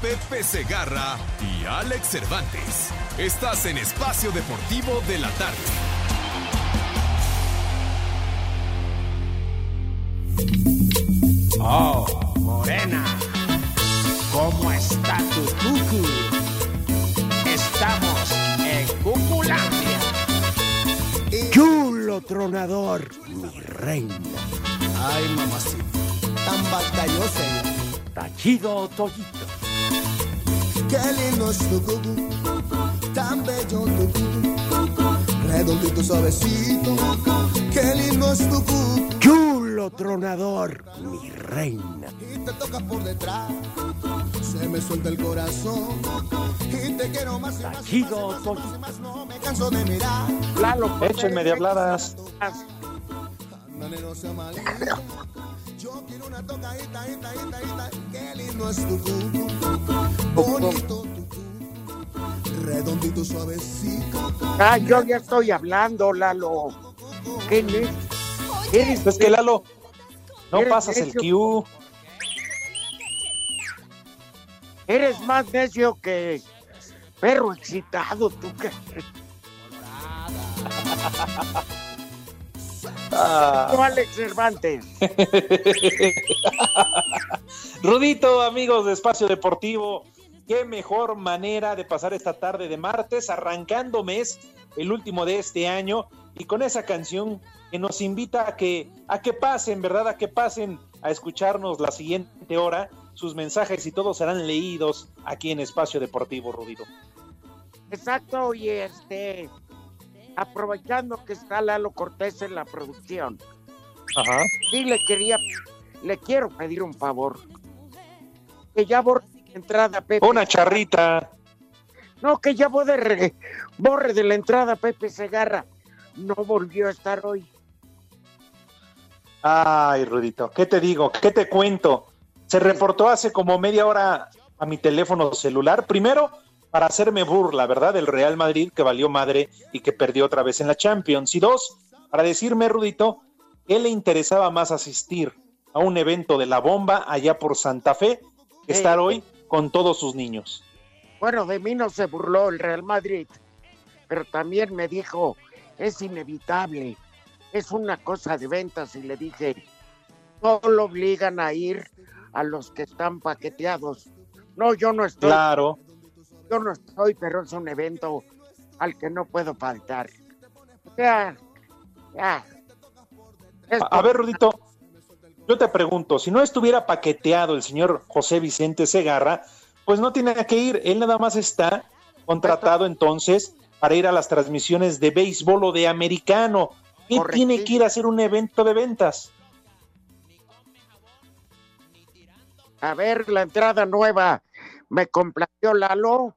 Pepe Segarra y Alex Cervantes. Estás en Espacio Deportivo de la Tarde. Oh, Morena, ¿cómo está tu cucu? Estamos en Cuculandia. Chulo tronador, mi reina. Ay, mamacita, tan batallosa. Tachido Toyito. Qué lindo es tu cucu, tan bello tu cucu. Redondito suavecito, qué lindo es tu cucu. Chulo tronador, mi reina. Y te toca por detrás, se me suelta el corazón. Y te quiero más y más y más, y Tachido más, y más, y Toyito. más, no me canso de mirar. Lalo, Échenme de habladas. Malita. Yo quiero una tocadita, ita, ita, ita. Qué lindo es tu cucu. Bonito tu cucu. Redondito, suavecito. Ah, yo ya estoy hablando, Lalo. ¿Qué ne- Eres, Es que Lalo, no pasas el. Q. eres más necio que perro excitado, tú que. Ah. Alex Cervantes. Rudito, amigos de Espacio Deportivo, qué mejor manera de pasar esta tarde de martes, arrancando mes, el último de este año, y con esa canción que nos invita a que, a que pasen, ¿verdad? A que pasen a escucharnos la siguiente hora. Sus mensajes y todos serán leídos aquí en Espacio Deportivo, Rudito. Exacto, y este. Aprovechando que está Lalo Cortés en la producción, Ajá. sí le quería, le quiero pedir un favor. Que ya borre la entrada, Pepe. Una charrita. No, que ya borre, borre de la entrada, Pepe Segarra. No volvió a estar hoy. Ay, Rudito, ¿qué te digo? ¿Qué te cuento? Se reportó hace como media hora a mi teléfono celular. Primero, para hacerme burla, ¿verdad? Del Real Madrid que valió madre y que perdió otra vez en la Champions. Y dos, para decirme, Rudito, que le interesaba más asistir a un evento de la bomba allá por Santa Fe que estar hoy con todos sus niños. Bueno, de mí no se burló el Real Madrid, pero también me dijo, es inevitable, es una cosa de ventas y le dije, solo obligan a ir a los que están paqueteados. No, yo no estoy, Claro. Yo no estoy, pero es un evento al que no puedo faltar. O sea, ya. A, ver, Rudito, yo te pregunto, si no estuviera paqueteado el señor José Vicente Segarra, pues no tiene que ir, él nada más está contratado entonces para ir a las transmisiones de béisbol o de americano. ¿Qué tiene que ir a hacer un evento de ventas? A ver, la entrada nueva, me complació Lalo.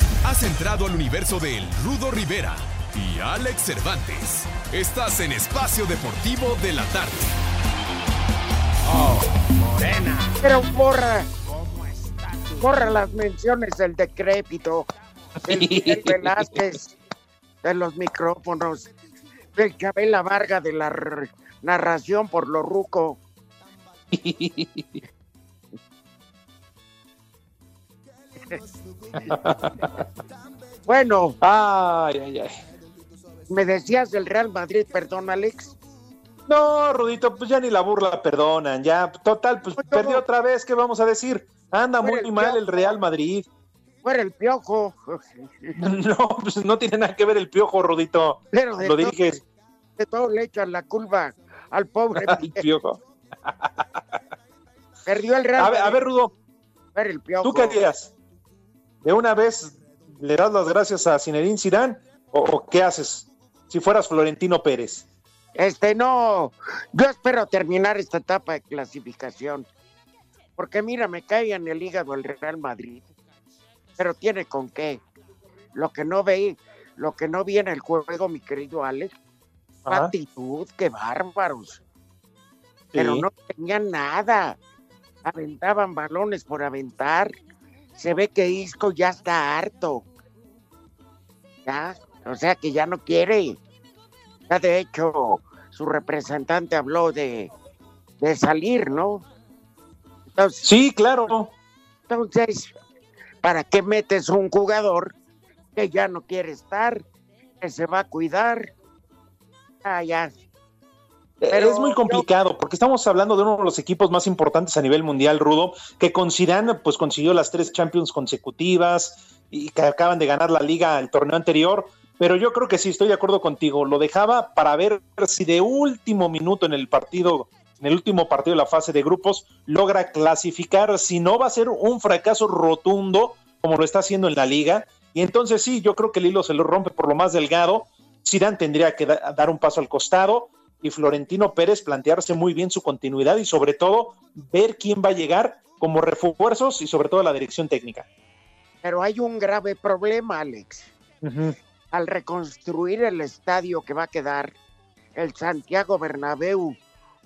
Has entrado al universo de El Rudo Rivera y Alex Cervantes. Estás en Espacio Deportivo de la Tarde. Pero borra, borra las menciones del decrépito, del Miguel Velázquez, de los micrófonos, del Chabela Varga de la narración por lo ruco. Bueno, Ay, ay, ay. me decías del Real Madrid, perdón, Alex. No, Rudito, pues ya ni la burla perdonan, ya, total, pues perdió otra vez, ¿qué vamos a decir? Anda Fuera muy el mal el Real Madrid. Fuera el piojo. No, pues no tiene nada que ver el piojo, Rudito. Pero Lo diriges de todo le echan la culpa al pobre. al piojo. Perdió el Real A ver, a Madrid, ver, Rudo, fuera el piojo. ¿tú qué harías? ¿De una vez le das las gracias a Zinedine Zidane o, o qué haces si fueras Florentino Pérez? Este, no, yo espero terminar esta etapa de clasificación. Porque mira, me cae en el hígado el Real Madrid. Pero tiene con qué. Lo que no ve, lo que no vi en el juego, mi querido Alex, Ajá. actitud, qué bárbaros. Pero no tenían nada. Aventaban balones por aventar. Se ve que Isco ya está harto. Ya, o sea que ya no quiere. Ya de hecho, su representante habló de, de salir, ¿no? Entonces, Sí, claro. entonces, ¿para qué metes un jugador que ya no quiere estar, que se va a cuidar? Ah, ya. Pero es muy complicado porque estamos hablando de uno de los equipos más importantes a nivel mundial, Rudo, que con Zidane pues consiguió las tres Champions consecutivas y que acaban de ganar la liga el torneo anterior, pero yo creo que sí estoy de acuerdo contigo, lo dejaba para ver si de último minuto en el partido, en el último partido de la fase de grupos logra clasificar, si no va a ser un fracaso rotundo como lo está haciendo en la liga. Y entonces sí, yo creo que el hilo se lo rompe por lo más delgado. Zidane tendría que da- dar un paso al costado y Florentino Pérez plantearse muy bien su continuidad y sobre todo ver quién va a llegar como refuerzos y sobre todo la dirección técnica. Pero hay un grave problema, Alex. Al reconstruir el estadio que va a quedar, el Santiago Bernabéu,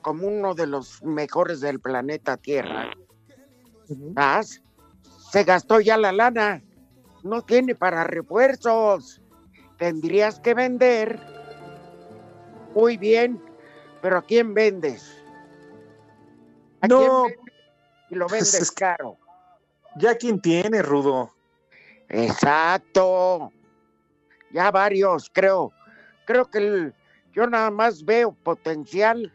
como uno de los mejores del planeta Tierra, ¿sabes? se gastó ya la lana. No tiene para refuerzos. Tendrías que vender. Muy bien, pero ¿a quién vendes? ¿A No, quién vendes? Y lo vendes es caro. Ya quién tiene, Rudo. Exacto. Ya varios, creo. Creo que el- yo nada más veo potencial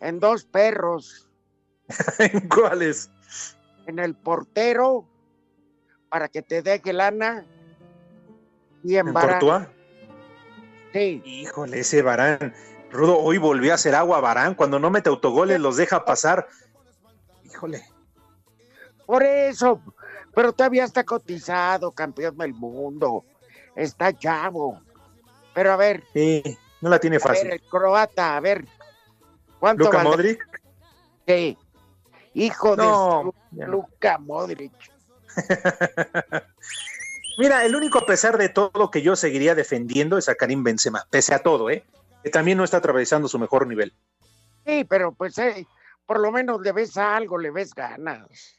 en dos perros, ¿Cuáles? en el portero para que te deje lana y en ¿En Varane. Courtois? Sí, Híjole, ese Barán. Rudo, hoy volvió a hacer agua Barán. Cuando no mete autogoles, los deja pasar. Híjole. por eso. Pero todavía está cotizado, campeón del mundo. Está chavo. Pero a ver, Sí, no la tiene a ver, fácil. el croata, a ver. ¿Cuánto Luca vale? Modric. Sí. Hijo No, de su- no. Luca Modric. Mira, el único a pesar de todo que yo seguiría defendiendo es a Karim Benzema, pese a todo, ¿eh? Que también no está atravesando su mejor nivel. Sí, pero pues eh, por lo menos le ves algo, le ves ganas.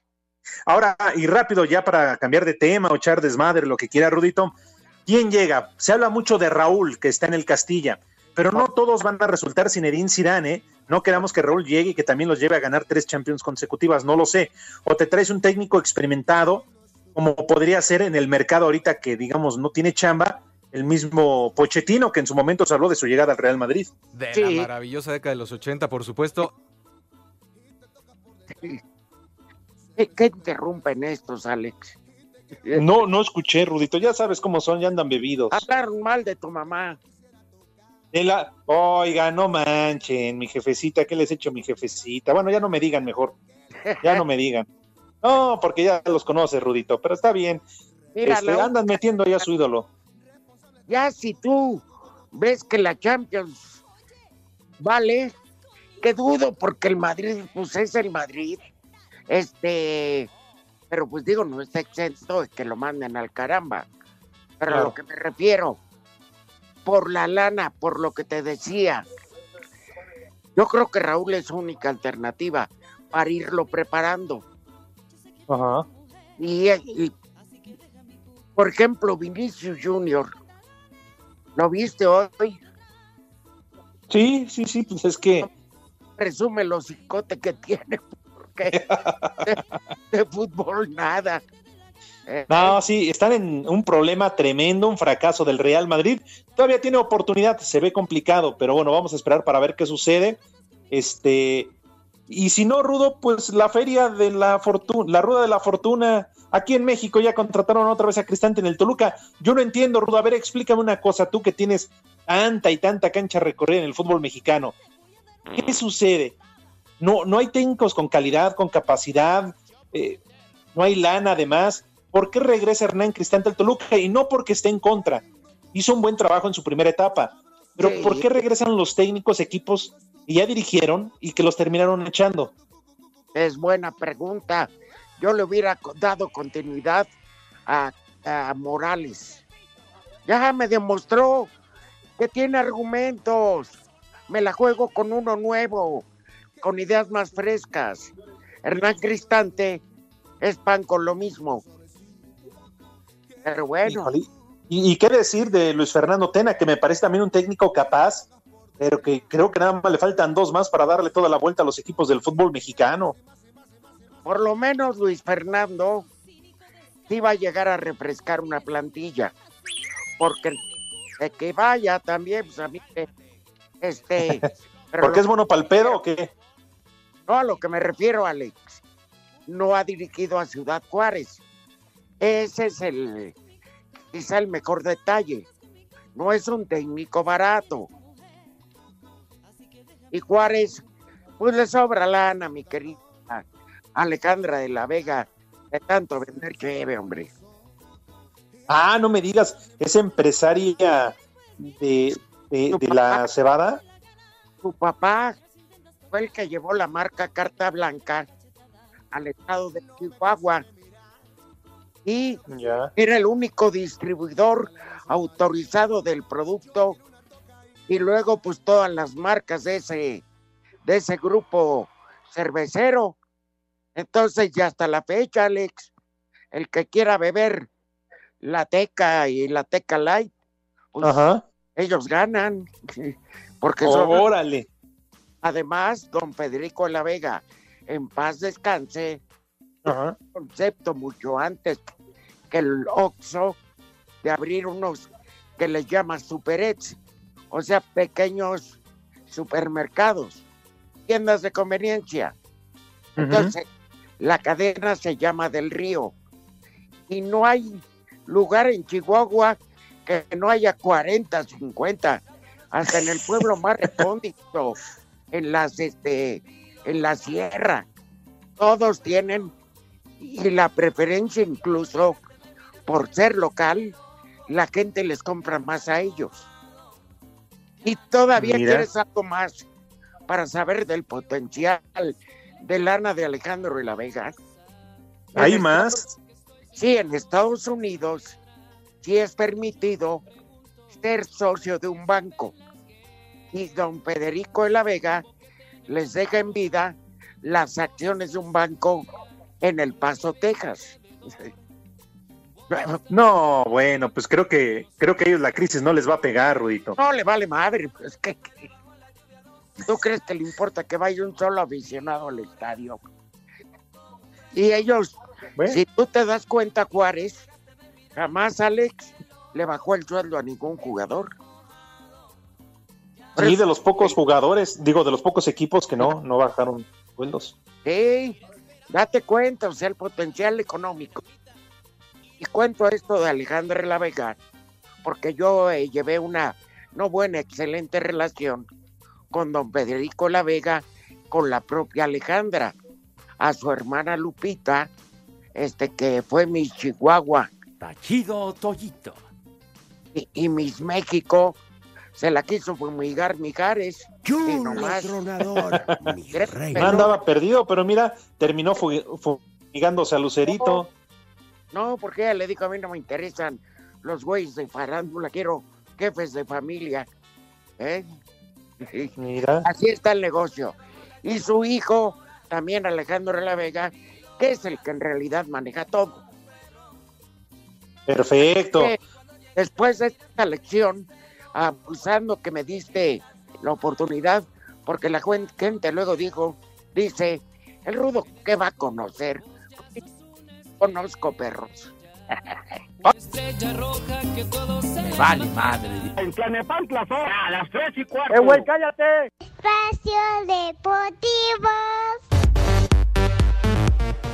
Ahora, y rápido ya para cambiar de tema o echar desmadre, lo que quiera Rudito, ¿quién llega? Se habla mucho de Raúl, que está en el Castilla, pero no todos van a resultar Zinedine Zidane, ¿eh? No queramos que Raúl llegue y que también los lleve a ganar tres Champions consecutivas, no lo sé. O te traes un técnico experimentado, como podría ser en el mercado ahorita que, digamos, no tiene chamba, el mismo Pochettino, que en su momento se habló de su llegada al Real Madrid. De Sí. la maravillosa década de los 80, por supuesto. ¿Qué, qué interrumpen estos, Alex? No, no escuché, Rudito, ya sabes cómo son, ya andan bebidos. Hablaron mal de tu mamá. De la- Oiga, no manchen, mi jefecita, ¿qué les he hecho mi jefecita? Bueno, ya no me digan mejor, ya no me digan. No, porque ya los conoces, Rudito, pero está bien. Mira, Este, la- andan metiendo ya su ídolo. Ya si tú ves que la Champions vale, que dudo porque el Madrid, pues es el Madrid. Este, pero pues digo, no está exento de que lo manden al caramba. Pero a lo que me refiero, por la lana, por lo que te decía, yo creo que Raúl es su única alternativa para irlo preparando. Ajá. Y, y, por ejemplo, Vinicius Junior, ¿lo viste hoy? Sí, sí, sí, pues es que Presume los cicotes que tiene, porque de, de fútbol nada. Eh, No, sí, están en un problema tremendo, un fracaso del Real Madrid. Todavía tiene oportunidad, se ve complicado, pero bueno, vamos a esperar para ver qué sucede. Este, y si no, Rudo, pues la feria de la fortuna, la rueda de la fortuna, aquí en México ya contrataron otra vez a Cristante en el Toluca. Yo no entiendo, Rudo, a ver, explícame una cosa, tú que tienes tanta y tanta cancha recorrida en el fútbol mexicano. ¿Qué sucede? No, no hay técnicos con calidad, con capacidad, eh, no hay lana además. ¿Por qué regresa Hernán Cristante al Toluca? Y no porque esté en contra. Hizo un buen trabajo en su primera etapa. Pero Sí. ¿por qué regresan los técnicos equipos que ya dirigieron y que los terminaron echando? Es buena pregunta. Yo le hubiera dado continuidad a, a Morales. Ya me demostró que tiene argumentos. Me la juego con uno nuevo, con ideas más frescas. Hernán Cristante es pan con lo mismo. Pero bueno. ¿Y, y qué decir de Luis Fernando Tena, que me parece también un técnico capaz, pero que creo que nada más le faltan dos más para darle toda la vuelta a los equipos del fútbol mexicano. por lo menos Luis Fernando sí va a llegar a refrescar una plantilla. Porque que vaya también, pues a mí, este. ¿Porque es bueno palpedo o qué? No, a lo que me refiero, Alex, no ha dirigido a Ciudad Juárez. Ese es el, quizá el mejor detalle. No es un técnico barato. Y Juárez, pues le sobra lana, mi querida Alejandra de la Vega, de tanto vender cheve, hombre. Ah, no me digas, es empresaria de, de- de la cebada. Su papá fue el que llevó la marca Carta Blanca al estado de Chihuahua. Y Ya. era el único distribuidor autorizado del producto y luego pues todas las marcas de ese de ese grupo cervecero. Entonces ya hasta la fecha, Alex, el que quiera beber la Teca y la Teca Light, pues Ajá. ellos ganan. Porque son- Órale. además, don Federico de la Vega, en paz descanse, Ajá. concepto mucho antes que el Oxxo de abrir unos que les llama superets, o sea, pequeños supermercados, tiendas de conveniencia. Entonces, la cadena se llama Del Río y no hay lugar en Chihuahua que no haya 40, 50, hasta en el pueblo más recóndito, en las este en la sierra. Todos tienen y la preferencia incluso por ser local, la gente les compra más a ellos. Y todavía Mira. quieres algo más para saber del potencial de lana de Alejandro de la Vega. ¿Hay En más? Sí, en Estados Unidos sí es permitido ser socio de un banco. Y don Federico de la Vega les deja en vida las acciones de un banco en El Paso, Texas. No, bueno, pues creo que creo que a ellos la crisis no les va a pegar, Rudito. No le vale madre, pues que, que- ¿Tú crees que le importa que vaya un solo aficionado al estadio? Y ellos, Bueno. si tú te das cuenta, Juárez, jamás Alex le bajó el sueldo a ningún jugador. Sí, de los pocos jugadores, digo, de los pocos equipos que no, no bajaron sueldos. Sí, date cuenta, o sea, el potencial económico. Y cuento esto de Alejandro de la Vega, porque yo eh, llevé una no buena, excelente relación con don Federico La Vega, con la propia Alejandra, a su hermana Lupita, este que fue mi Chihuahua Tachido Toyito. y, y Miss México, se la quiso fumigar Mijares. nomás- tronador, andaba perdido, pero mira, terminó fu- fumigándose a Lucerito. No, porque ella le dijo, a mí no me interesan los güeyes de farándula, quiero jefes de familia. ¿eh? Mira. Así está el negocio. Y su hijo, también Alejandro de la Vega, que es el que en realidad maneja todo. Perfecto. Después de esta lección, abusando que me diste la oportunidad, porque la gente luego dijo, dice, el rudo, ¿qué va a conocer? Conozco perros. Vale, madre. En Tlanepantla son a las 3 y cuarto. ¡Eh, güey, cállate! Espacio Deportivo.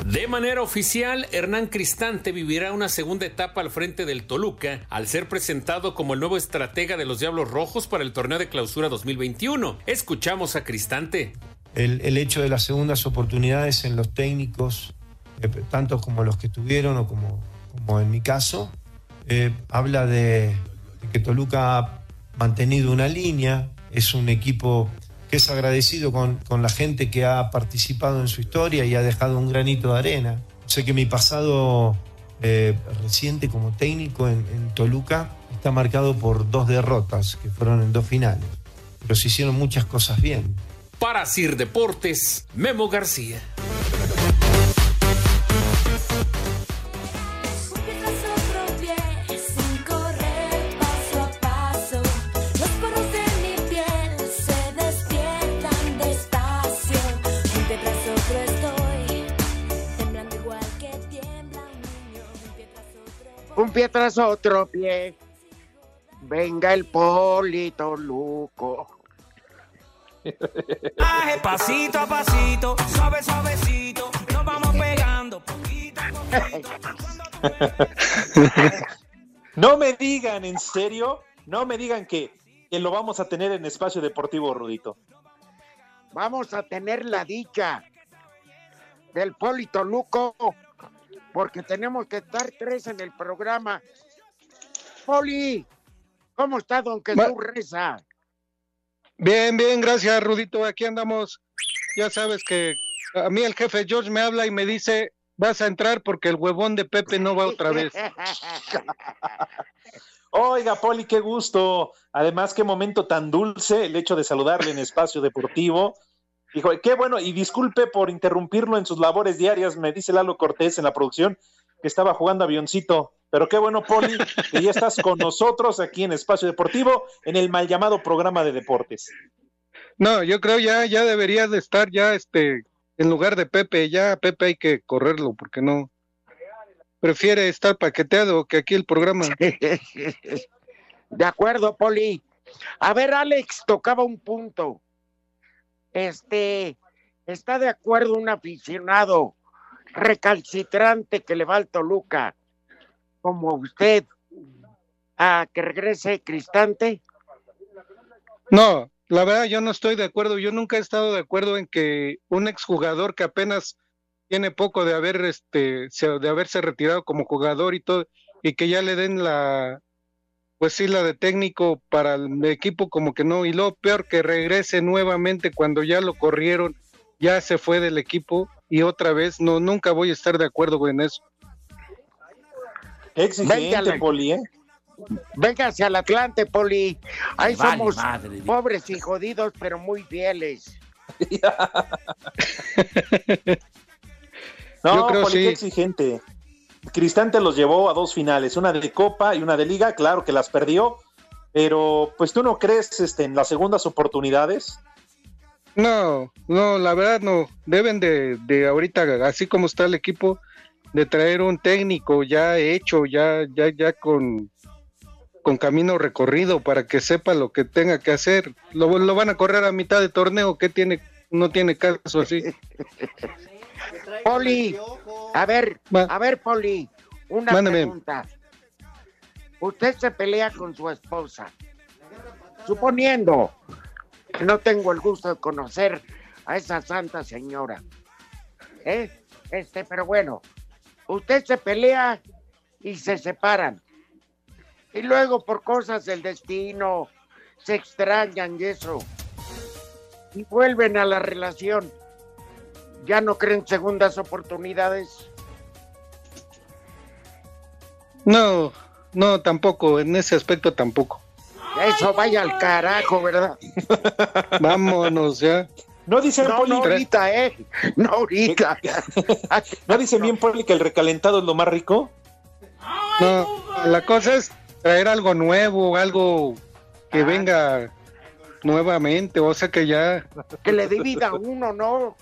De manera oficial, Hernán Cristante vivirá una segunda etapa al frente del Toluca al ser presentado como el nuevo estratega de los Diablos Rojos para el torneo de clausura 2021. Escuchamos a Cristante. el, el hecho de las segundas oportunidades en los técnicos, tanto como los que tuvieron o como, en mi caso, eh, habla de, de que Toluca ha mantenido una línea, es un equipo que es agradecido con, con la gente que ha participado en su historia y ha dejado un granito de arena. Sé que mi pasado eh, reciente como técnico en, en Toluca está marcado por dos derrotas, que fueron en dos finales, pero se hicieron muchas cosas bien. Para Sir Deportes, Memo García. Tras otro pie. Venga el polito luco. Pasito a pasito, suave, suavecito, nos vamos pegando poquito a poquito. No me digan, en serio, no me digan que, que lo vamos a tener en espacio deportivo, Rudito. Vamos a tener la dicha del Polito Luco, porque tenemos que estar tres en el programa. Poli, ¿cómo está don Jesús Reza? Bien, bien, gracias, Rudito. Aquí andamos. Ya sabes que a mí el jefe George me habla y me dice, vas a entrar porque el huevón de Pepe no va otra vez. Oiga, Poli, qué gusto. Además, qué momento tan dulce el hecho de saludarle en espacio deportivo. Hijo, qué bueno, y disculpe por interrumpirlo en sus labores diarias, me dice Lalo Cortés en la producción que estaba jugando avioncito. Pero qué bueno, Poli, que ya estás con nosotros aquí en Espacio Deportivo, en el mal llamado programa de deportes. No, yo creo ya, ya debería de estar ya, este, en lugar de Pepe, ya Pepe hay que correrlo, porque no. Prefiere estar paqueteado que aquí el programa. De acuerdo, Poli. A ver, Alex tocaba un punto. Este, ¿está de acuerdo un aficionado recalcitrante que le va al Toluca, como usted, a que regrese Cristante? No, la verdad yo no estoy de acuerdo. Yo nunca he estado de acuerdo en que un exjugador que apenas tiene poco de haber este de haberse retirado como jugador y todo y que ya le den la pues sí la de técnico para el equipo como que no y lo peor que regrese nuevamente cuando ya lo corrieron, ya se fue del equipo y otra vez no nunca voy a estar de acuerdo en eso. Exigente. Poli, ¿eh? Venga hacia el Atlante, Poli. Ahí Vale, somos madre. pobres y jodidos, pero muy fieles. No, Yo creo Poli, sí. qué exigente. Cristante los llevó a dos finales, una de Copa y una de Liga, claro que las perdió, pero pues tú no crees este, en las segundas oportunidades. No, no, la verdad no. Deben de, de ahorita, así como está el equipo, de traer un técnico ya hecho, ya, ya, ya con, con camino recorrido para que sepa lo que tenga que hacer. Lo, lo van a correr a mitad de torneo, que tiene, no tiene caso así. Poli, a ver, a ver, Poli, una Mándame. pregunta. Usted se pelea con su esposa, suponiendo que no tengo el gusto de conocer a esa santa señora. ¿Eh? Este, pero bueno, usted se pelea y se separan. Y luego por cosas del destino se extrañan y eso. Y vuelven a la relación. ¿Ya no creen segundas oportunidades? No, no, tampoco, en ese aspecto tampoco. Eso vaya al carajo, ¿verdad? Vámonos ya. No dicen No, Poli. no ahorita, ¿eh? No ahorita. ¿No dicen bien, Poli, que el recalentado es lo más rico? No, la cosa es traer algo nuevo, algo que venga nuevamente, o sea que ya, Que le dé vida a uno, ¿no?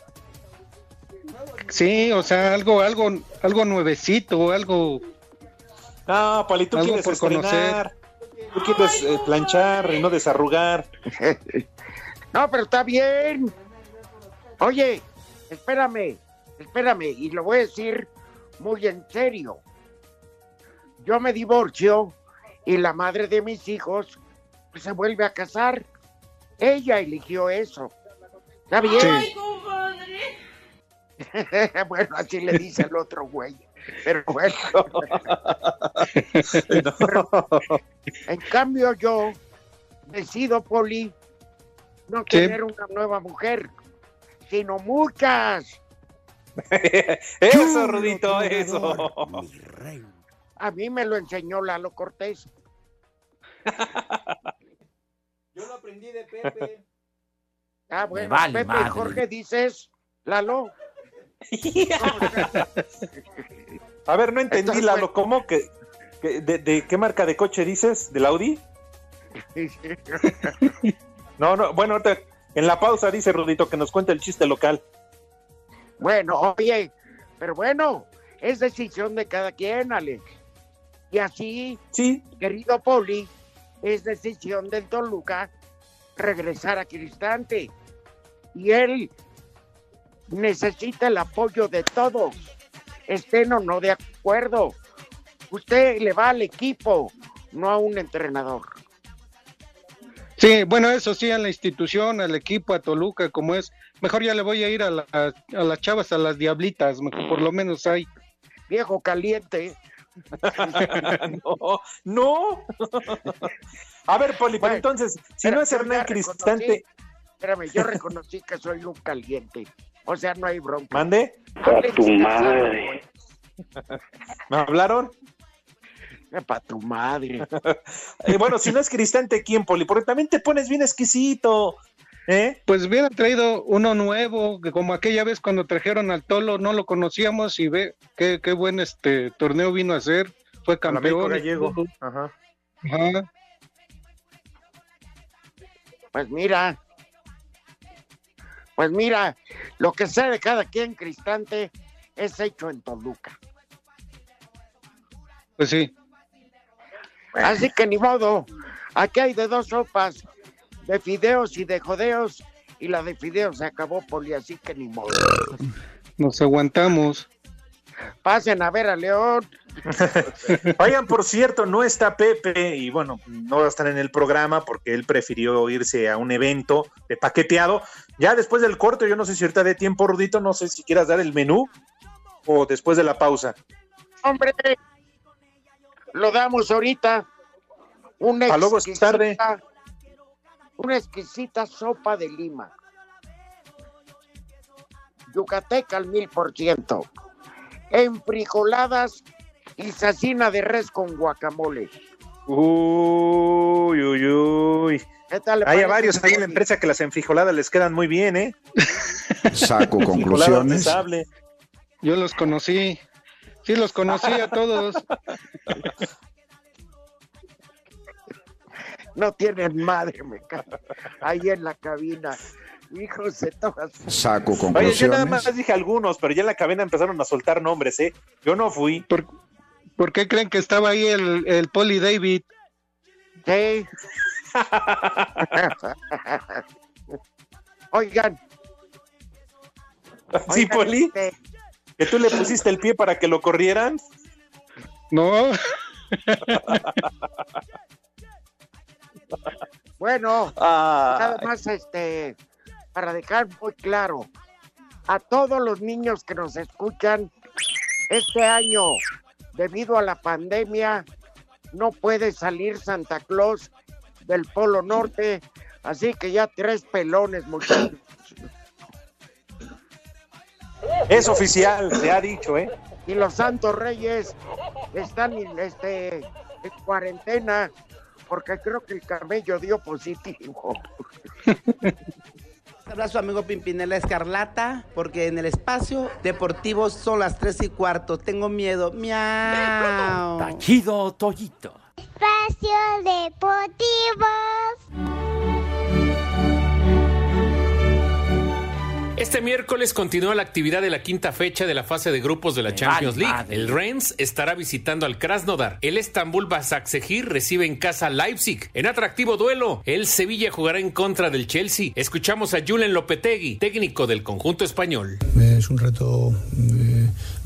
Sí, o sea, algo, algo, algo nuevecito, algo, No, Poli, tú Algo quieres por estrenar. Tú quieres eh, planchar y no desarrugar. No, pero está bien. Oye, espérame, espérame, y lo voy a decir muy en serio. Yo me divorcio y la madre de mis hijos pues, se vuelve a casar. Ella eligió eso. ¿Está bien? Ay, bueno, así le dice el otro güey. Pero bueno. En cambio, yo decido, Poli, no tener una nueva mujer, sino muchas. Eso, Rudito, eso. A mí me lo enseñó Lalo Cortés. Yo lo aprendí de Pepe. Ah, bueno, vale Pepe madre. Jorge dices, Lalo. A ver, no entendí, Entonces, Lalo, ¿cómo? que, que- de, de qué marca de coche dices? ¿Del Audi? No, no, bueno, en la pausa dice Rudito que nos cuente el chiste local. Bueno, oye, pero bueno, es decisión de cada quien, Alex. Y así, sí. querido Poli, es decisión del Toluca regresar a Cristante. Y él necesita el apoyo de todos, estén o no de acuerdo. Usted le va al equipo, no a un entrenador. sí, bueno, eso sí, a la institución, al equipo, a Toluca, como es, mejor ya le voy a ir a, la- a- a las chavas, a las diablitas, mejor, por lo menos hay. Viejo caliente. no, no. A ver, Poli, pero entonces, si no es Hernán Cristante, Espérame, yo reconocí que soy un caliente. O sea, no hay bronca. mande. A tu madre. ¿Me hablaron? Para tu madre. Eh, bueno, si no es Cristante, ¿quién, Poli? Porque también te pones bien exquisito. ¿Eh? Pues hubiera traído uno nuevo, que como aquella vez cuando trajeron al Tolo, no lo conocíamos y ve qué, qué buen este torneo vino a hacer, fue campeón. Gallego. Ajá. Ajá. Pues mira. Pues mira, lo que sé de cada quien, Cristante, es hecho en Toluca. Pues sí. Así que ni modo. Aquí hay de dos sopas, de fideos y de jodeos. Y la de fideos se acabó, Poli, así que ni modo. Nos aguantamos. Pasen a ver a León. Oigan, por cierto, no está Pepe y bueno, no va a estar en el programa porque él prefirió irse a un evento de paqueteado. Ya después del corte, yo no sé si ahorita de tiempo, Rudito, no sé si quieras dar el menú o después de la pausa. Hombre, lo damos ahorita. Una Pa' luego es tarde. Una exquisita sopa de lima. Yucateca al mil por ciento. Enfrijoladas y sacina de res con guacamole. Uy, uy, uy. ¿Qué tal Hay a varios ahí en la empresa que las enfrijoladas les quedan muy bien, ¿eh? Saco conclusiones. Yo los conocí. Sí, los conocí a todos. No tienen madre, me cago. Ahí en la cabina. Hijos de todas. Saco Oye, yo conclusiones. nada más dije algunos, pero ya en la cabina empezaron a soltar nombres, ¿eh? Yo no fui. ¿Por, por qué creen que estaba ahí el, el Poli David? Sí. Oigan. ¿Sí, oigan, Poli? este, ¿Que tú le pusiste el pie para que lo corrieran? No. Bueno, Ah. nada más este, para dejar muy claro a todos los niños que nos escuchan, este año, debido a la pandemia, no puede salir Santa Claus del Polo Norte, así que ya tres pelones, muchachos. Es oficial, se ha dicho, ¿eh? Y los Santos Reyes están en, este, en cuarentena porque creo que el camello dio positivo. Abrazo amigo Pimpinela Escarlata, porque en el espacio deportivo son las 3 y cuarto. Tengo miedo. Miau. Tachido Toyito. Espacio Deportivo. Este miércoles continúa la actividad de la quinta fecha de la fase de grupos de la Champions vale League. madre. El Rennes estará visitando al Krasnodar. El Estambul Basaksehir recibe en casa a Leipzig. En atractivo duelo, el Sevilla jugará en contra del Chelsea. Escuchamos a Julen Lopetegui, técnico del conjunto español. Es un reto eh,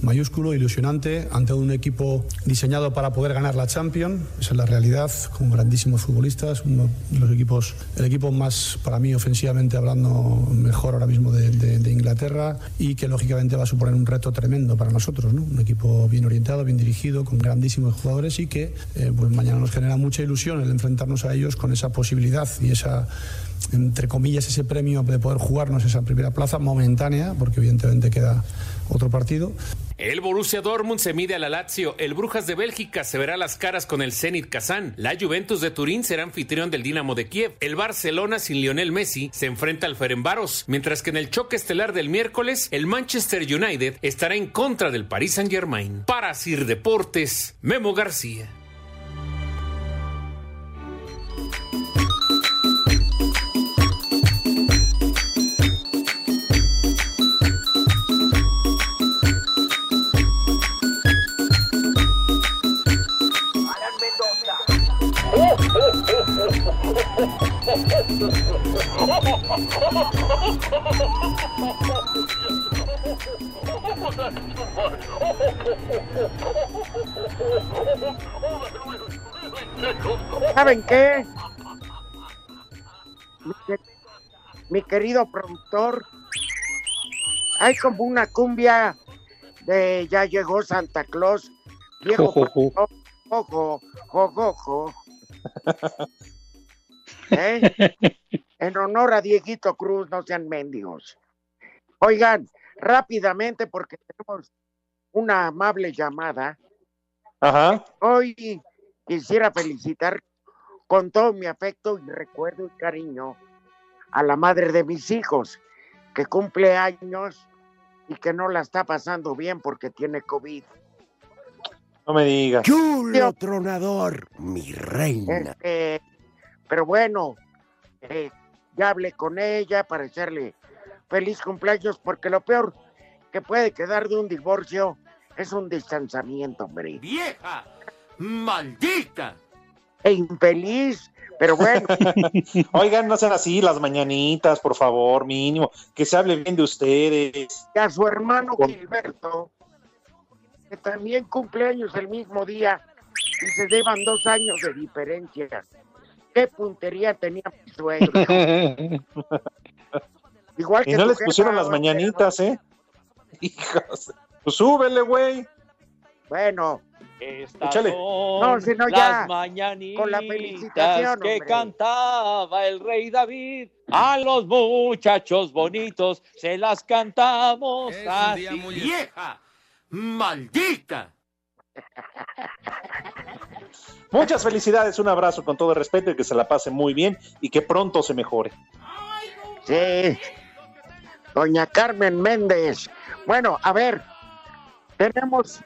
mayúsculo, ilusionante, ante un equipo diseñado para poder ganar la Champions. Esa es la realidad, con grandísimos futbolistas, uno de los equipos, el equipo más, para mí, ofensivamente hablando, mejor ahora mismo de, Inglaterra y que lógicamente va a suponer un reto tremendo para nosotros. ¿no? Un equipo bien orientado, bien dirigido, con grandísimos jugadores y que eh, pues mañana nos genera mucha ilusión el enfrentarnos a ellos con esa posibilidad y esa entre comillas, ese premio de poder jugarnos esa primera plaza momentánea, porque evidentemente queda otro partido. El Borussia Dortmund se mide a la Lazio, el Brujas de Bélgica se verá las caras con el Zenit Kazán, la Juventus de Turín será anfitrión del Dinamo de Kiev, el Barcelona sin Lionel Messi se enfrenta al Ferenbaros, mientras que en el choque estelar del miércoles el Manchester United estará en contra del Paris Saint-Germain. Para Sir Deportes, Memo García. ¿Saben qué? Mi, que- mi querido productor, hay como una cumbia de ya llegó Santa Claus, viejo ojo. ¿Eh? En honor a Dieguito Cruz, no sean mendigos. Oigan, rápidamente, porque tenemos una amable llamada. Ajá. Hoy quisiera felicitar con todo mi afecto y recuerdo y cariño a la madre de mis hijos, que cumple años y que no la está pasando bien porque tiene COVID. No me digas. Julio Tronador, mi reina. Este, pero bueno, eh, ya hablé con ella para decirle feliz cumpleaños porque lo peor que puede quedar de un divorcio es un distanciamiento, hombre. ¡Vieja! ¡Maldita! E infeliz, pero bueno. Oigan, no sean así las mañanitas, por favor, mínimo. Que se hable bien de ustedes. y a su hermano Gilberto, que también cumple años el mismo día y se llevan dos años de diferencia. ¿Qué puntería tenía mi suegro? Igual Y que no tu les pusieron las mañanitas, ¿eh? Hijos. Pues súbele, güey. Bueno, Échale. No, si no, las ya, mañanitas con la felicitación, que hombre. cantaba el rey David. A los muchachos bonitos se las cantamos así. ¡Vieja! ¡Maldita! Muchas felicidades, un abrazo con todo el respeto y que se la pase muy bien y que pronto se mejore. Sí. Doña Carmen Méndez. Bueno, a ver, tenemos,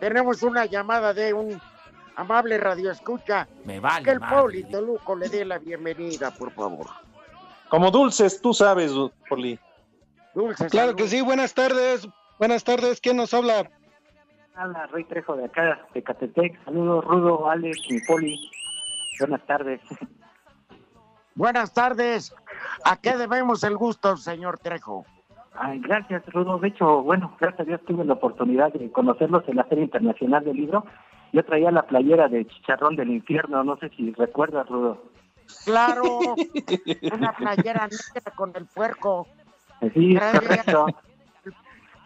tenemos una llamada de un amable radioescucha. Me vale Que el madre. Poli Toluco le dé la bienvenida, por favor. Como dulces, tú sabes, Poli. Dulces. Claro que sí, buenas tardes. Buenas tardes, ¿quién nos habla? Habla Rey Trejo de acá, de Catepec. Saludos, Rudo, Alex y Poli. Buenas tardes. Buenas tardes. ¿A qué debemos el gusto, señor Trejo? Ay, gracias, Rudo. De hecho, bueno, gracias a Dios tuve la oportunidad de conocerlos en la Feria Internacional del Libro. Yo traía la playera de Chicharrón del Infierno, no sé si recuerdas, Rudo. Claro, una playera negra con el puerco. Sí, correcto.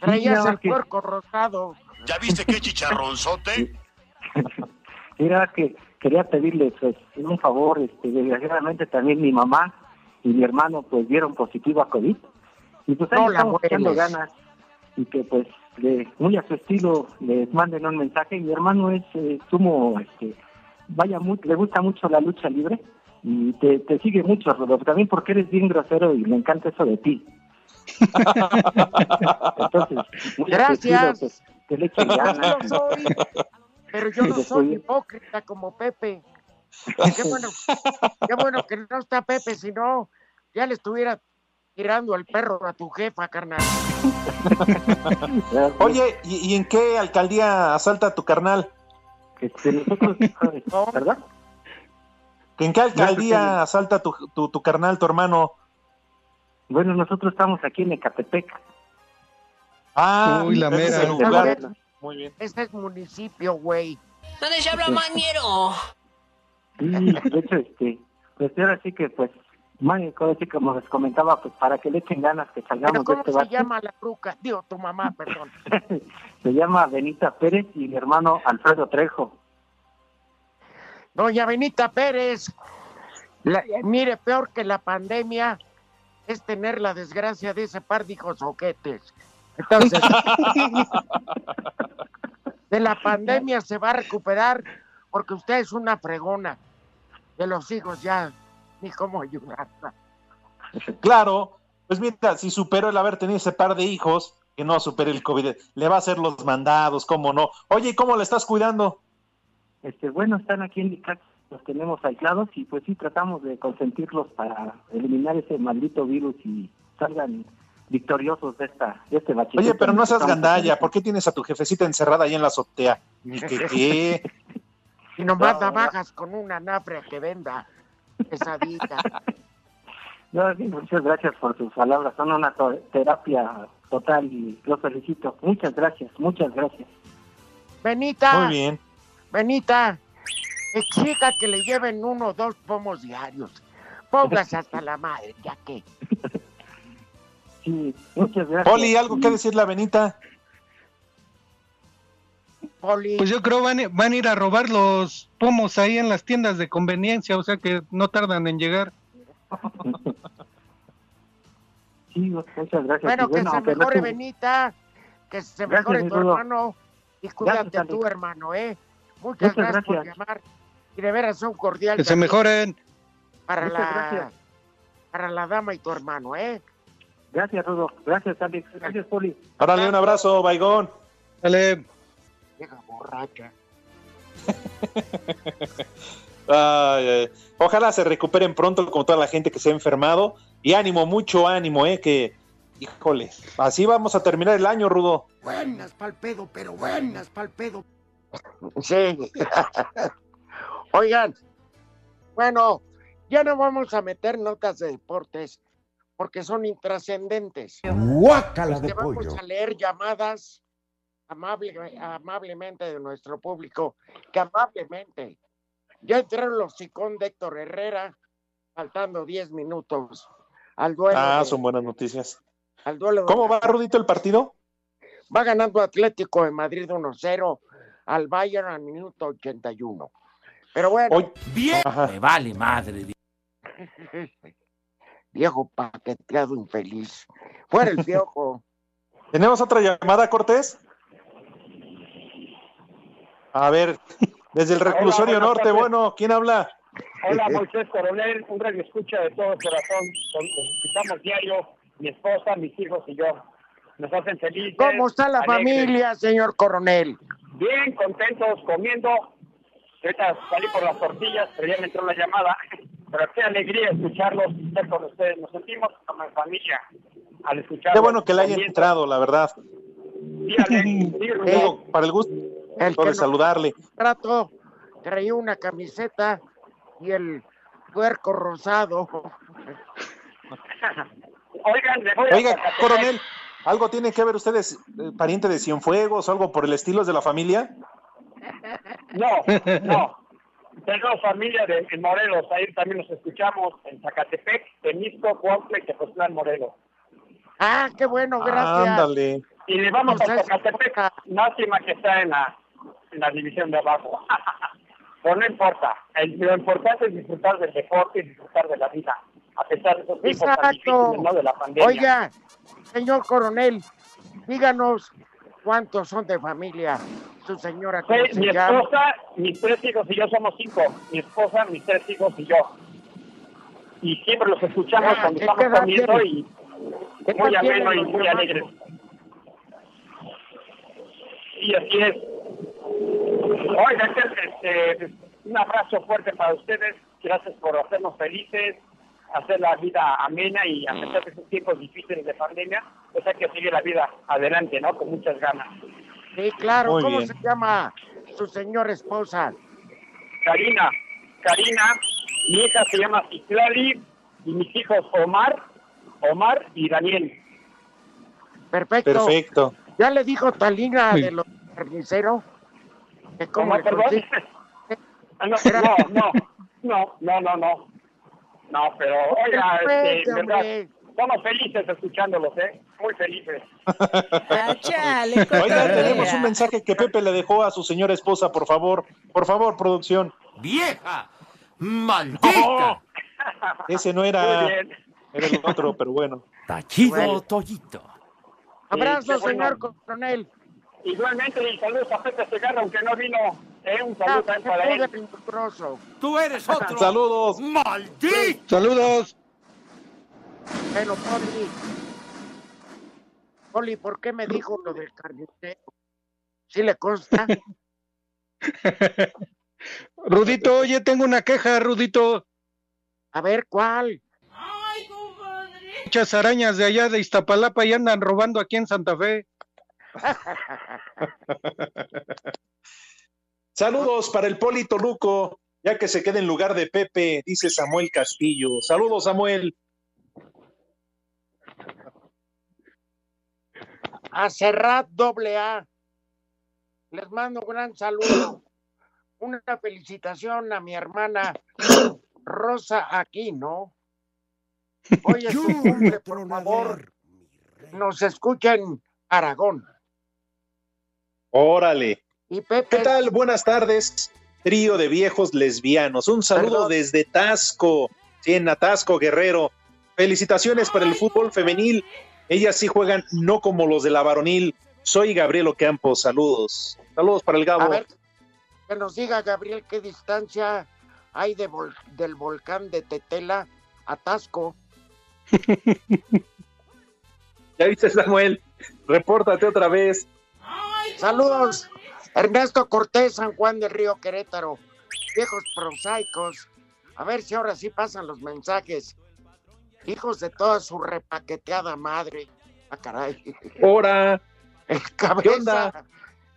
Traías el que- puerco rosado. ¿Ya viste qué chicharronzote? Era que quería pedirles pues, un favor, este, desgraciadamente también mi mamá y mi hermano pues dieron positivo a COVID y pues ahí No estamos echando ganas y que pues de, muy a su estilo les manden un mensaje. Mi hermano es eh, sumo, este, vaya, muy, le gusta mucho la lucha libre Y te, te sigue mucho, Rodolfo, también porque eres bien grosero y me encanta eso de ti. Entonces, Gracias. pues, que le echen ganas. Yo soy, pero yo no soy hipócrita como Pepe. Qué bueno, qué bueno que no está Pepe, si no, ya le estuviera tirando el perro a tu jefa, carnal. Oye, ¿y, y en qué alcaldía asalta tu carnal? ¿verdad? ¿En qué alcaldía asalta tu, tu, tu carnal, tu hermano? Bueno, nosotros estamos aquí en Ecatepec. Ah, Uy, la es mera. el lugar. Muy bien. Este es municipio, güey. ¿Dónde se habla mañero? Sí, de hecho, este, pues ahora sí que, pues, Mágico, así como les comentaba, pues para que le echen ganas que ¿Pero salgamos de cómo este se bache. llama la ruca? Digo, tu mamá, perdón. Se llama Benita Pérez y mi hermano Alfredo Trejo. Doña Benita Pérez, la- mire, peor que la pandemia es tener la desgracia de ese par de hijos ojetes. Entonces, de la pandemia se va a recuperar porque usted es una fregona. De los hijos ya, ni cómo ayudar. Claro, pues mira, si superó el haber tenido ese par de hijos, que no supere el COVID, le va a hacer los mandados, cómo no. Oye, ¿y cómo le estás cuidando? Este, bueno, están aquí en mi casa, los tenemos aislados y pues sí tratamos de consentirlos para eliminar ese maldito virus y salgan victoriosos de esta de este bache. Oye, pero no seas gandalla, ¿por qué tienes a tu jefecita encerrada ahí en la azotea? Ni que qué. Y nomás No, la bajas con una nafre que venda pesadita. No, sí, muchas gracias por sus palabras, son una to- terapia total y los felicito. Muchas gracias, muchas gracias. Benita. Muy bien. Benita, exija que le lleven uno o dos pomos diarios. Póngase hasta la madre, ya que. Sí, muchas gracias. Poli, ¿algo que decir la Benita? Poli. Pues yo creo van, a- van a ir a robar los pomos ahí en las tiendas de conveniencia, o sea que no tardan en llegar. Sí, muchas gracias. Bueno, que se mejore Benita, que se Gracias, mejore mi tu hermano y cuídate Gracias, a tu hermano, ¿eh? Muchas, Muchas gracias, por gracias. llamar. Y de veras un cordial Que se mejoren. para Muchas la, gracias. para la dama y tu hermano, ¿eh? Gracias, Rudo. Gracias, Alex. Gracias, Poli. Órale, un abrazo, Baigón. Dale. Vieja borracha. Ay, ay. Ojalá se recuperen pronto como toda la gente que se ha enfermado. Y ánimo, mucho ánimo, eh, que, híjole, así vamos a terminar el año, Rudo. Buenas pa'l pedo, pero buenas pa'l pedo. Sí. Oigan, bueno, ya no vamos a meter notas de deportes porque son intrascendentes. Guácala de Este, vamos pollo. a leer llamadas amable- amablemente de nuestro público, que amablemente. Ya entraron los sicón de Héctor Herrera, faltando 10 minutos al duelo. Ah, de- son buenas noticias. al duelo de- ¿Cómo va, Rudito, el partido? Va ganando Atlético de Madrid 1-0 al Bayern al minuto 81. Pero bueno, Hoy, Bien. Ajá. Me vale madre. viejo paqueteado infeliz. Fuera el viejo. ¿Tenemos otra llamada, Cortés? A ver, desde el reclusorio norte, tardes. bueno, ¿quién habla? Hola, Moisés Coronel, un radio escucha de todo corazón. Escuchamos diario, mi esposa, mis hijos y yo. Nos hacen felices. ¿Cómo está la alegres. familia, señor coronel? Bien, contentos, comiendo. Ahorita salí por las tortillas, pero ya me entró la llamada. Pero qué alegría escucharlos, estar con ustedes. Nos sentimos como en familia al escucharlos. Qué bueno que le haya entrado, la verdad. Dígale. Digo, para el gusto El que de no- saludarle. Rato traía una camiseta y el puerco rosado. Oigan, le voy a Oiga, Zacatepec. coronel, ¿algo tiene que ver ustedes, eh, pariente de Cienfuegos o algo por el estilo ¿Es de la familia? No, no. Tengo familia de, en Morelos, ahí también nos escuchamos en Zacatepec, Temisco, Cuautla y Tepoztlán, Morelos. Ah, qué bueno, gracias. Ándale. Y le vamos a Pues es- Zacatepec, lástima que está en la, en la división de abajo. Pero no importa, El- lo importante es disfrutar del deporte y disfrutar de la vida, a pesar de esos tiempos tan difíciles, ¿no? De la pandemia. Oiga, señor coronel, díganos cuántos son de familia. Su señora, ¿cómo se mi llama? esposa, mis tres hijos y yo somos cinco. Mi esposa, mis tres hijos y yo. y siempre los escuchamos Ya, cuando ¿qué estamos comiendo y ¿Qué muy ameno y muy alegre. Y así es. Oiga, este, un abrazo fuerte para ustedes. Gracias por hacernos felices, hacer la vida amena y a pesar de esos tiempos difíciles de pandemia, pues hay que seguir la vida adelante, ¿no? Con muchas ganas. Sí, claro. Muy ¿Cómo bien. se llama su señora esposa? Karina, Karina, mi hija se llama Citlali y mis hijos Omar, Omar y Daniel. Perfecto. Perfecto. ¿Ya le dijo Talina Sí. de los carniceros? Que cómo ¿Cómo, le perdón? Ah, No, no, no, no, no, no, no. Pero oiga, este, verdad, estamos felices escuchándolos, ¿eh? Muy felices. Oiga, tenemos un mensaje que Pepe le dejó a su señora esposa, por favor. Por favor, producción. ¡Vieja! ¡Maldita! Ese no era, era el otro, pero bueno. Tachido Bueno. Toyito. Abrazo, bueno. señor coronel. Igualmente, y saludos a Pepe Segarra, aunque no vino. ¿eh? Un saludo también para él. ¡Tú eres otro! Saludos. ¡Maldito! Saludos. Pero, Poli, Poli, ¿por qué me dijo lo del carnicero? ¿Sí le consta? Rudito, oye, tengo una queja, Rudito. A ver, ¿cuál? Muchas arañas de allá de Iztapalapa y andan robando aquí en Santa Fe. Saludos para el Polito Luco, ya que se queda en lugar de Pepe, dice Samuel Castillo. Saludos, Samuel. A Serrat doble A. Les mando un gran saludo. Una felicitación a mi hermana Rosa Aquino. Hoy es su cumple, por favor. Nos escucha en Aragón. Órale. Y Pepe. ¿Qué tal? Buenas tardes, trío de viejos lesbianos. Un saludo Perdón. desde Tasco, sí, en Atasco, Guerrero. Felicitaciones para el fútbol femenil. Ellas sí juegan no como los de la varonil. Soy Gabriel Ocampo. Saludos. Saludos para el A Gabo. ver, que nos diga, Gabriel, qué distancia hay de vol- del volcán de Tetela a Tasco. Ya viste, Samuel. Repórtate otra vez. Saludos, Ernesto Cortés, San Juan del Río Querétaro. Viejos prosaicos. A ver si ahora sí pasan los mensajes. Hijos de toda su repaqueteada madre. Ah, caray. Hora. El ¿Qué cabeza, onda?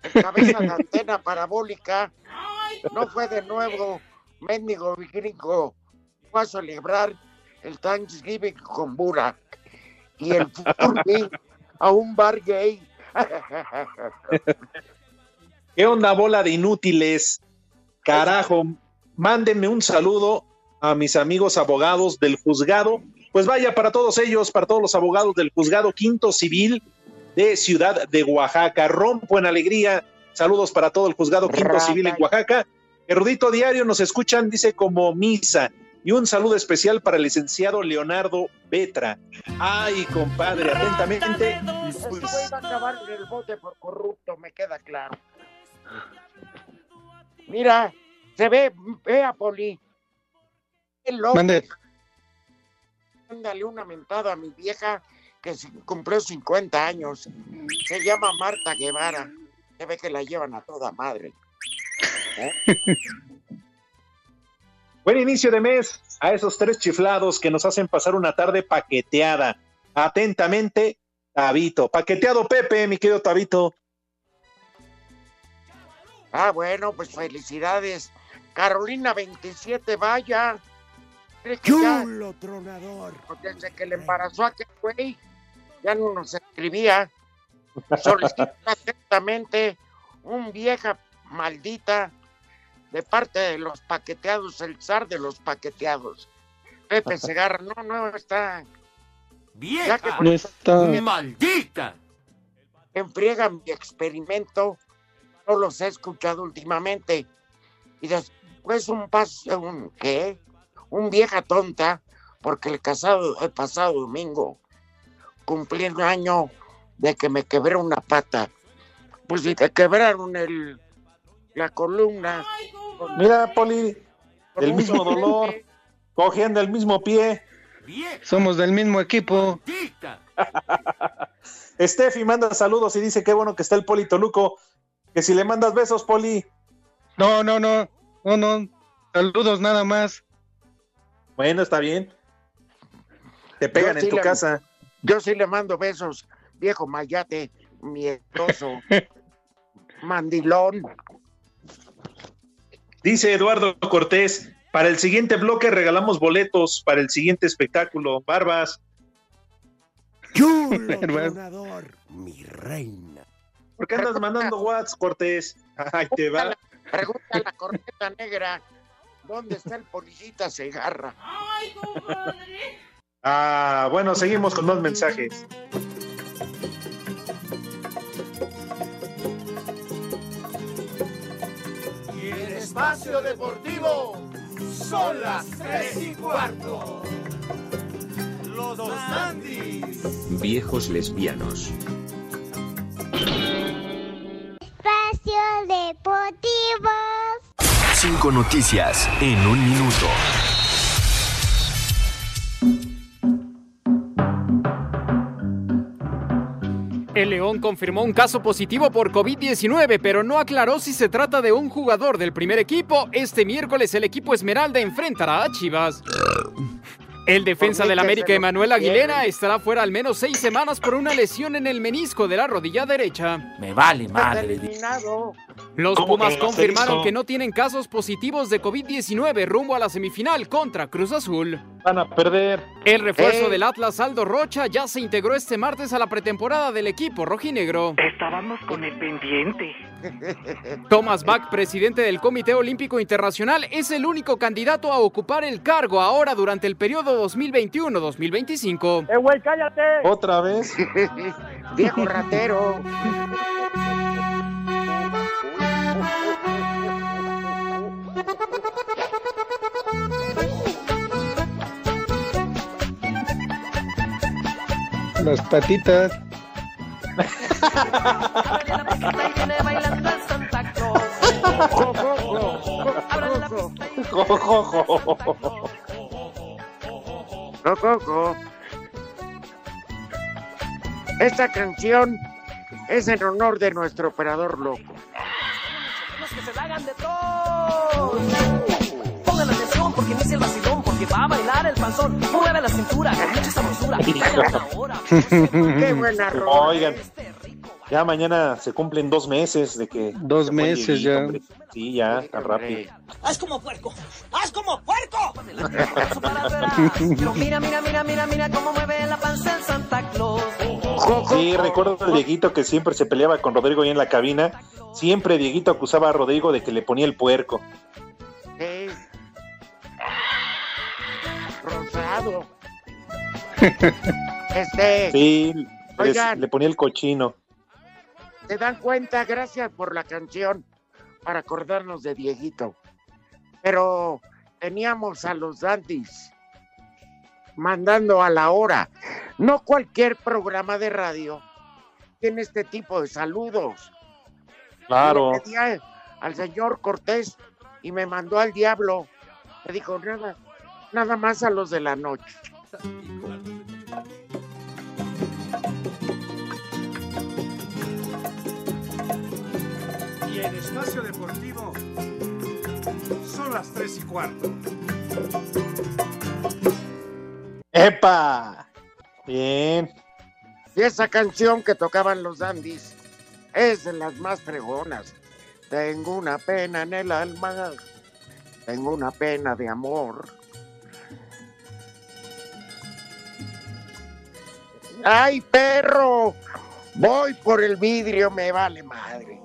el cabeza de antena parabólica. No fue de nuevo, mendigo gringo. Fue a celebrar el Thanksgiving con Bura. Y el Furby a un bar gay. ¿Qué onda, bola de inútiles? Carajo, mándenme un saludo a mis amigos abogados del juzgado. Pues vaya para todos ellos, para todos los abogados del juzgado quinto civil de Ciudad de Oaxaca. Rompo en alegría. Saludos para todo el juzgado quinto civil en Oaxaca. Erudito Diario nos escuchan, dice como misa. Y un saludo especial para el licenciado Leonardo Betra. Ay, compadre, atentamente. pues, a acabar en el bote por corrupto, me queda claro. Mira, se ve, vea, Poli. Qué loco. Mande. Mándale una mentada a mi vieja que cumplió 50 años. Se llama Marta Guevara. Se ve que la llevan a toda madre. ¿Eh? Buen inicio de mes a esos tres chiflados que nos hacen pasar una tarde paqueteada. Atentamente, Tabito. Paqueteado Pepe, mi querido Tabito. Ah, bueno, pues felicidades. Carolina 27, vaya. Chulo tronador. desde que le embarazó a aquel güey, ya no nos escribía. Solicita atentamente un vieja maldita de parte de los paqueteados, el zar de los paqueteados. Pepe Segarra, no, no está. ¡Vieja! que No está. ¡Maldita! enfriega mi experimento, no los he escuchado últimamente. Y después un paso, un ¿qué? Un vieja tonta, porque el casado, el pasado domingo cumplí un año de que me quebré una pata. Pues si te quebraron el la columna. con- Mira, Poli, el mismo dolor. Cogiendo el mismo pie. Somos del mismo equipo. Steffi manda saludos y dice qué bueno que está el Poli Toluco. Que si le mandas besos, Poli. No, no, no, no, no. Saludos nada más. Bueno, está bien. Te pegan Yo en sí tu le- casa. Yo sí le mando besos, viejo mayate, miedoso, mandilón. Dice Eduardo Cortés, para el siguiente bloque regalamos boletos para el siguiente espectáculo. Barbas. Chulo mi reina. ¿Por qué andas mandando whats, Cortés? Ay, te va. Pregunta a la corneta negra, ¿dónde está el policita Segarra? Ah, bueno, seguimos con más mensajes. Y en espacio deportivo son las tres y cuarto. Los dos Andis. Viejos lesbianos. Espacio Deportivo. Cinco noticias en un minuto. El León confirmó un caso positivo por COVID-19, pero no aclaró si se trata de un jugador del primer equipo. Este miércoles el equipo Esmeralda enfrentará a Chivas. El defensa del América, Emanuel Aguilera, estará fuera al menos seis semanas por una lesión en el menisco de la rodilla derecha. Me vale eliminado. Los ¿Cómo Pumas confirmaron que no tienen casos positivos de COVID-19 rumbo a la semifinal contra Cruz Azul. Van a perder. El refuerzo Ey. del Atlas Aldo Rocha ya se integró este martes a la pretemporada del equipo rojinegro. Estábamos con el pendiente. Thomas Bach, presidente del Comité Olímpico Internacional, es el único candidato a ocupar el cargo ahora durante el periodo 2021-2025. ¡Eh, güey, cállate! ¿Otra vez? Viejo ratero. Las patitas. Esta canción es en honor de nuestro operador loco. Que se la hagan de todos. Pongan atención porque inicia el vacilón, porque va a bailar el panzón. Mueve la cintura con mucha sabrosura. Qué buena rola. Oigan, ya mañana se cumplen dos meses de que. Dos meses ya. hombre. Sí, ya, tan rápido. ¡Haz como puerco! ¡Haz como puerco! Pero mira, mira, mira, mira, mira cómo mueve la panza el Santa Claus. Sí, recuerdo a Dieguito que siempre se peleaba con Rodrigo ahí en la cabina. Siempre Dieguito acusaba a Rodrigo de que le ponía el puerco. Sí. Rosado. Este, Sí, les- le ponía el cochino. ¿se dan cuenta? Gracias por la canción para acordarnos de Dieguito. Pero teníamos a los Dantis mandando a la hora. No cualquier programa de radio tiene este tipo de saludos. Claro. Le pedí a- al señor Cortés y me mandó al diablo. Me dijo, nada, nada más a los de la noche. Y en espacio deportivo son las tres y cuarto. ¡Epa! Bien. Y esa canción que tocaban los dandies es de las más fregonas. Tengo una pena en el alma, tengo una pena de amor. ¡Ay, perro! Voy por el vidrio, me vale madre.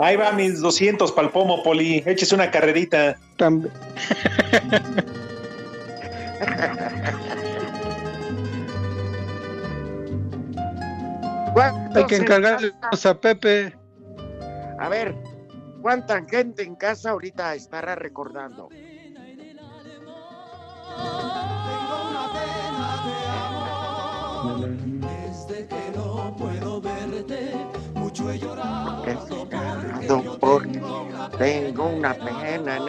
Ahí va mis 200 pa'l pomo, Poli. Échese una carrerita. Hay que encargarles a Pepe. A ver, ¿cuánta gente en casa ahorita estará recordando? Desde que no puedo verte, mucho he llorado. Porque tengo una pena en el...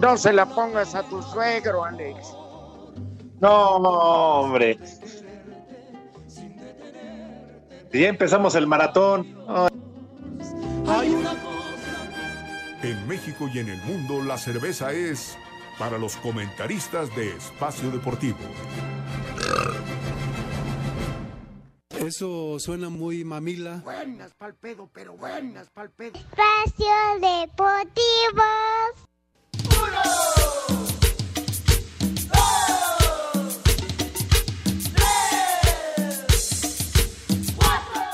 No se la pongas a tu suegro, Alex. No, hombre. Ya empezamos el maratón. Ay, En México y en el mundo la cerveza es para los comentaristas de Espacio Deportivo. Eso suena muy mamila. Buenas pa'l pedo, pero buenas pa'l pedo. Espacio Deportivo.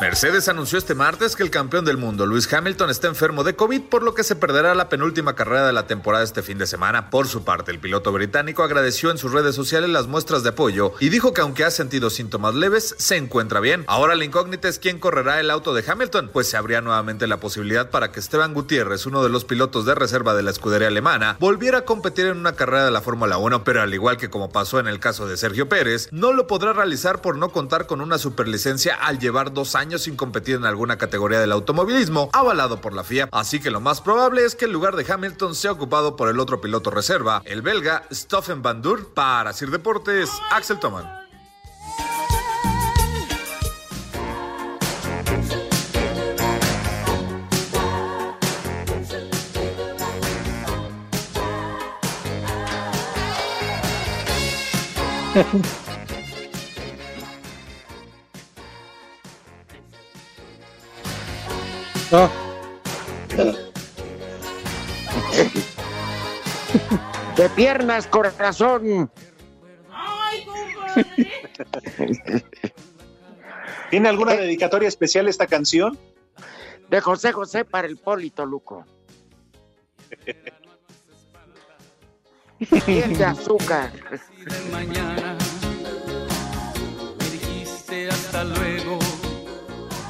Mercedes anunció este martes que el campeón del mundo, Lewis Hamilton, está enfermo de COVID, por lo que se perderá la penúltima carrera de la temporada este fin de semana. Por su parte, el piloto británico agradeció en sus redes sociales las muestras de apoyo y dijo que aunque ha sentido síntomas leves, se encuentra bien. Ahora la incógnita es quién correrá el auto de Hamilton, pues se abría nuevamente la posibilidad para que Esteban Gutiérrez, uno de los pilotos de reserva de la escudería alemana, volviera a competir en una carrera de la Fórmula 1, pero al igual que como pasó en el caso de Sergio Pérez, no lo podrá realizar por no contar con una superlicencia al llevar dos años sin competir en alguna categoría del automovilismo, avalado por la FIA. Así que lo más probable es que el lugar de Hamilton sea ocupado por el otro piloto reserva, el belga Stoffen Van Dur. Para Sir Deportes, Axel Toman. De piernas, corazón. ¿Tiene alguna dedicatoria especial esta canción? De José José para el Polito Luco. Piel de azúcar.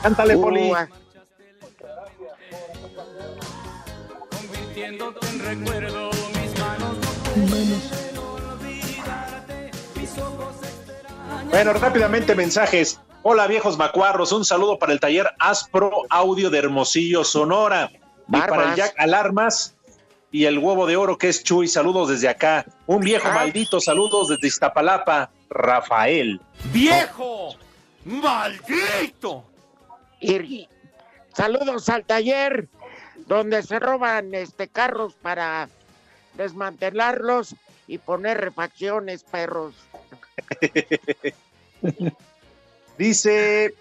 Cántale, Poli. Convirtiéndote en recuerdo, mis manos no pueden olvidarte, mis ojos Bueno, rápidamente mensajes. Hola viejos macuarros, un saludo para el taller Aspro Audio de Hermosillo, Sonora. Y para el. Jack Alarmas y el huevo de oro que es Chuy, saludos desde acá. Un viejo maldito, saludos desde Iztapalapa, Rafael. ¡Viejo! ¡Maldito! Y saludos al taller donde se roban este carros para desmantelarlos y poner refacciones, perros. Dice,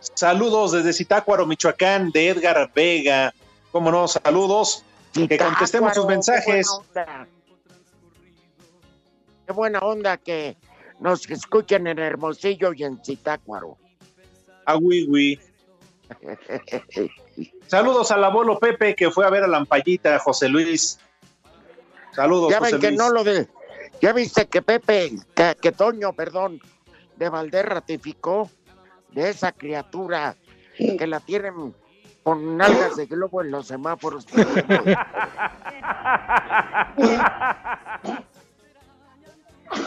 saludos desde Zitácuaro, Michoacán, de Edgar Vega. ¿Cómo no? Saludos. Que contestemos sus mensajes. Qué buena onda. Qué buena onda que nos escuchen en Hermosillo y en Zitácuaro. A Wiwi. Saludos al abuelo Pepe que fue a ver a la ampallita, José Luis. Saludos, ya José ven que Luis. no lo de. Ya viste que Pepe, que, que Toño, perdón, de Valdés ratificó de esa criatura que la tienen con nalgas de globo en los semáforos.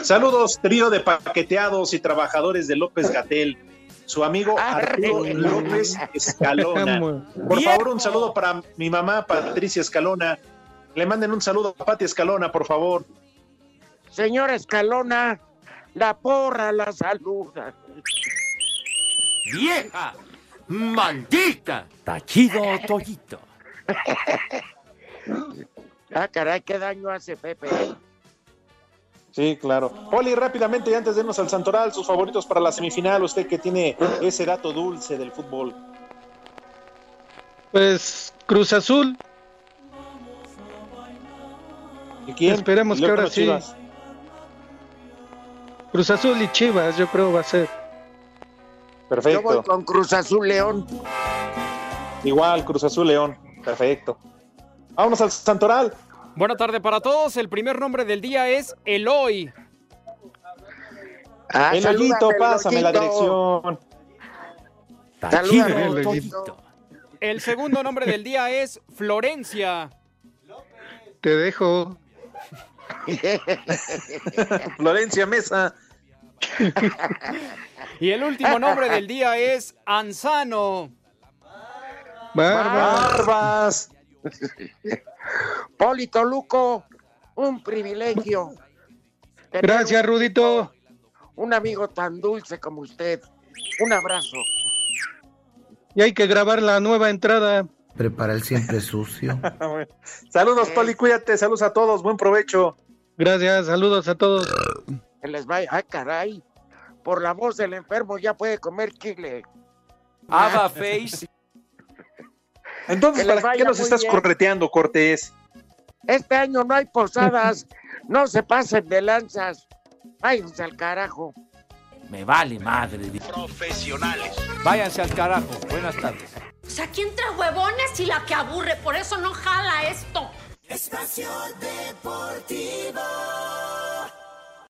Saludos, trío de paqueteados y trabajadores de López Gatel. Su amigo Arturo López Escalona. Por favor, un saludo para mi mamá, Patricia Escalona. Le manden un saludo a Pati Escalona, por favor. Señora Escalona, la porra la saluda. ¡Vieja! ¡Maldita! Tachido Toyito. Ah, caray, qué daño hace Pepe. Sí, claro. Poli, rápidamente, y antes de irnos al Santoral, sus favoritos para la semifinal, usted que tiene ese dato dulce del fútbol. Pues Cruz Azul. ¿Y quién? Esperemos Y que ahora sí. Chivas. Cruz Azul y Chivas, yo creo va a ser. Perfecto. Yo voy con Cruz Azul León. Igual, Cruz Azul León. Perfecto. Vámonos al Santoral. Buena tarde para todos. El primer nombre del día es Eloy. Ah, el salúdame, pásame la Eloyito. dirección. Salúdame, El Eloyito. El segundo nombre del día es Florencia. Te dejo. Florencia Mesa. Y el último nombre del día es Anzano. Barbas. Barbas. Polito Luco, Un privilegio. Gracias, Rudito. Un amigo tan dulce como usted. Un abrazo. Y hay que grabar la nueva entrada. Prepara el siempre sucio. Saludos, Poli, cuídate, saludos a todos, buen provecho. Gracias, saludos a todos. Que les vaya. Ay, caray. Por la voz del enfermo ya puede comer chile. Ava Face. Entonces, Que ¿para qué nos estás bien. correteando, Cortés? Este año no hay posadas. no se pasen de lanzas. Váyanse al carajo. Me vale madre. Profesionales. Váyanse al carajo. Buenas tardes. O sea, aquí entra huevones y la que aburre, por eso no jala esto. Espacio Deportivo.